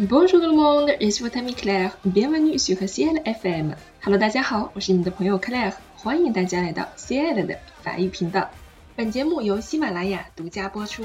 Bonjour le monde, je suis votre ami Claire. Bienvenue sur Ciel FM. Hello，大家好，我是你的朋友 Claire，欢迎大家来到 Ciel 的法语频道。本节目由喜马拉雅独家播出。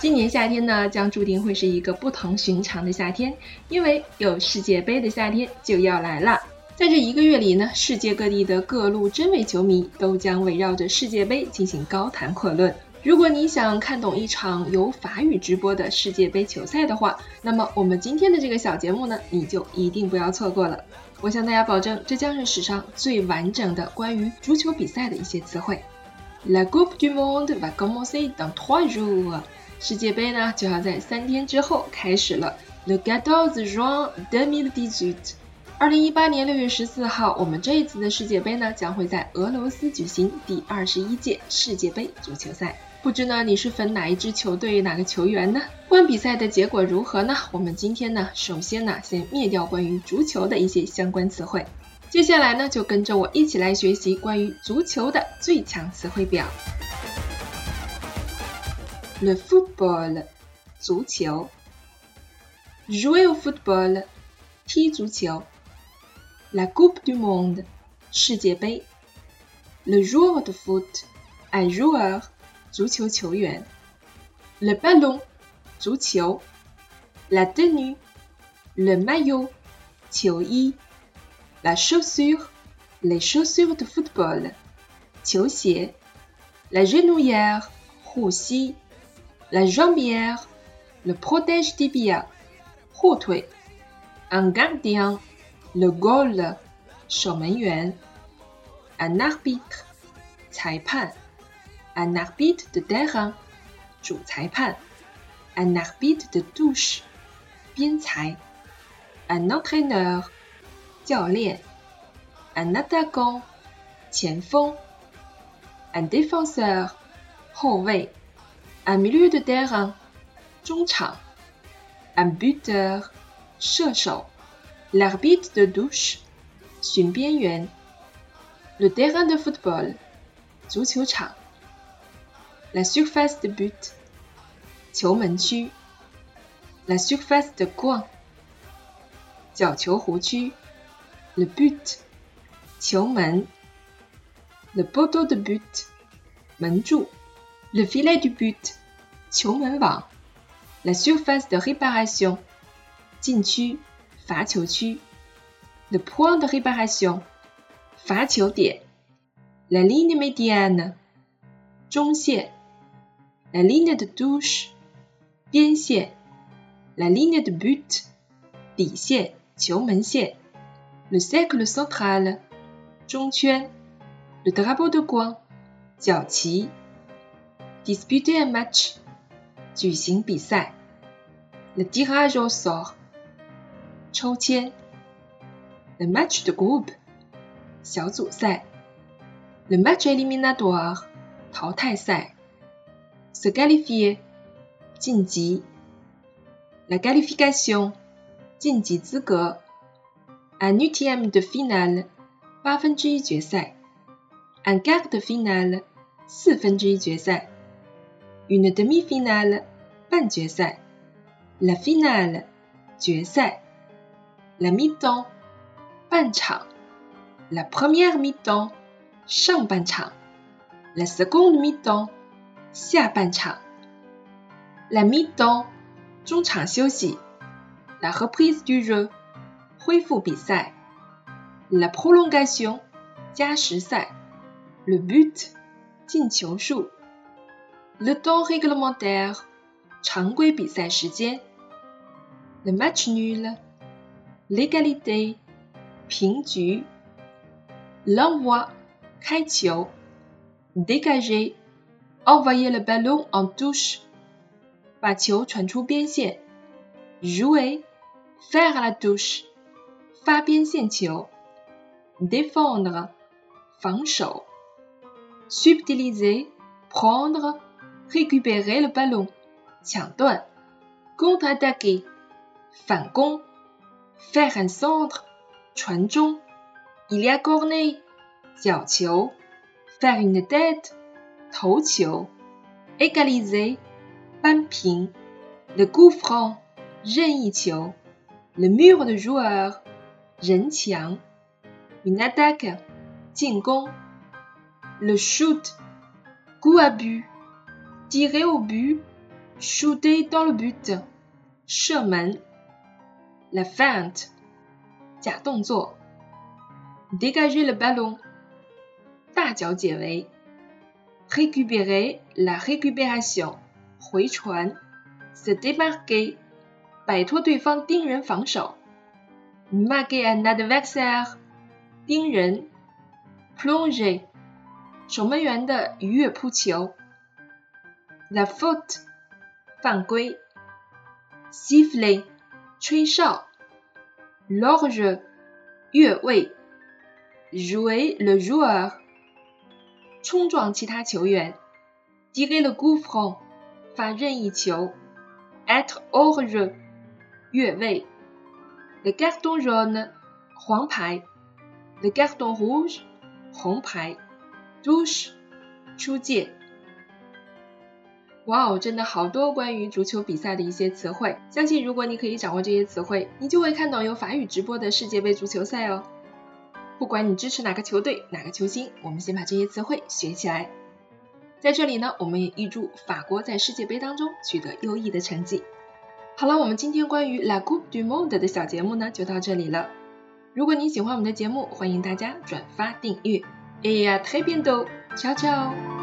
今年夏天呢，将注定会是一个不同寻常的夏天，因为有世界杯的夏天就要来了。在这一个月里呢，世界各地的各路真伪球迷都将围绕着世界杯进行高谈阔论。如果你想看懂一场由法语直播的世界杯球赛的话，那么我们今天的这个小节目呢，你就一定不要错过了。我向大家保证，这将是史上最完整的关于足球比赛的一些词汇。La Coupe du Monde va commencer dans trois jours。世界杯呢就要在三天之后开始了。Le quatorze juin deux mille dix-huit。二零一八年六月十四号，我们这一次的世界杯呢，将会在俄罗斯举行第二十一届世界杯足球赛。不知呢，你是粉哪一支球队、哪个球员呢？不管比赛的结果如何呢，我们今天呢，首先呢，先灭掉关于足球的一些相关词汇。接下来呢，就跟着我一起来学习关于足球的最强词汇表。Le football，足球。Jouer au football，踢足球。La Coupe du Monde, Le joueur de foot, un joueur, Le ballon, La tenue, le maillot, La chaussure, les chaussures de football, La genouillère, La jambière, le protège tibia, Un gardien, le goal 守门员，un arbitre 裁判，un arbitre de terrain 主裁判，un arbitre de touche 边裁，un entraîneur 教练，un attaquant 前锋，un défenseur 后卫，un milieu de terrain 中场，un buteur 射手。 L'arbitre de douche, le terrain de football, la surface de but, la surface de coin, le but, le poteau de but, le filet du but, la surface de réparation, 禁区。罚球区，le point de réparation，罚球点，la ligne médiane，中线，la ligne de touche，边线，la ligne de but，底线，球门线，le cercle central，中圈，le drapeau de coin，角旗，disputer un match，举行比赛，le tirage au sort。 抽签，le match de groupe 小组赛，le match éliminatoire 淘汰赛，se qualifier 晋级，la qualification 晋级资格，un huitième de finale 八分之一决赛，un quart de finale 四分之一决赛，une demi-finale 半决赛，la finale 决赛。la mi-temps, pan-chang. La première mi-temps, shang ban La seconde mi-temps, xia ban La mi-temps, zhong chang La reprise du jeu, hui fu bi sai. La prolongation, jia shi sai. Le but, jin qiu shu. Le temps réglementaire, chang gui bi sai shi. Le match nul, l'égalité 平局，l'envoi 开球，dégager envoyer le ballon en touche 把球传出边线，jouer faire la touche 发边线球，défendre 防守，subtiliser prendre récupérer le ballon 抢断，contre-attaquer 反攻。 faire un centre, Chuan Il y a Corneille, Xiao Qiu. Faire une tête, Tou Égaliser, Pan Le coup franc, Zhen Le mur de joueur, Ren Une attaque, Le shoot, coup à but. Tirer au but, shooter dans le but ，la feinte，假动作，dégager le ballon。大脚解围，récupérer la récupération，回传，se démarquer，摆脱对方盯人防守，marquer un adversaire，盯人，plonger，守门员的鱼跃扑球，la faute，犯规，siffler， 吹哨，l'orge，越位，jouer le joueur。冲撞其他球员，tirer le coup franc，发任意球，être hors jeu，越位，le carton jaune，黄牌，le carton rouge，红牌，touche，出界。哇哦，真的好多关于足球比赛的一些词汇，相信如果你可以掌握这些词汇，你就会看懂有法语直播的世界杯足球赛哦。不管你支持哪个球队、哪个球星，我们先把这些词汇学起来。在这里呢，我们也预祝法国在世界杯当中取得优异的成绩。好了，我们今天关于 La Coupe du Monde 的小节目呢，就到这里了。如果你喜欢我们的节目，欢迎大家转发订阅。哎呀，太变动，悄悄。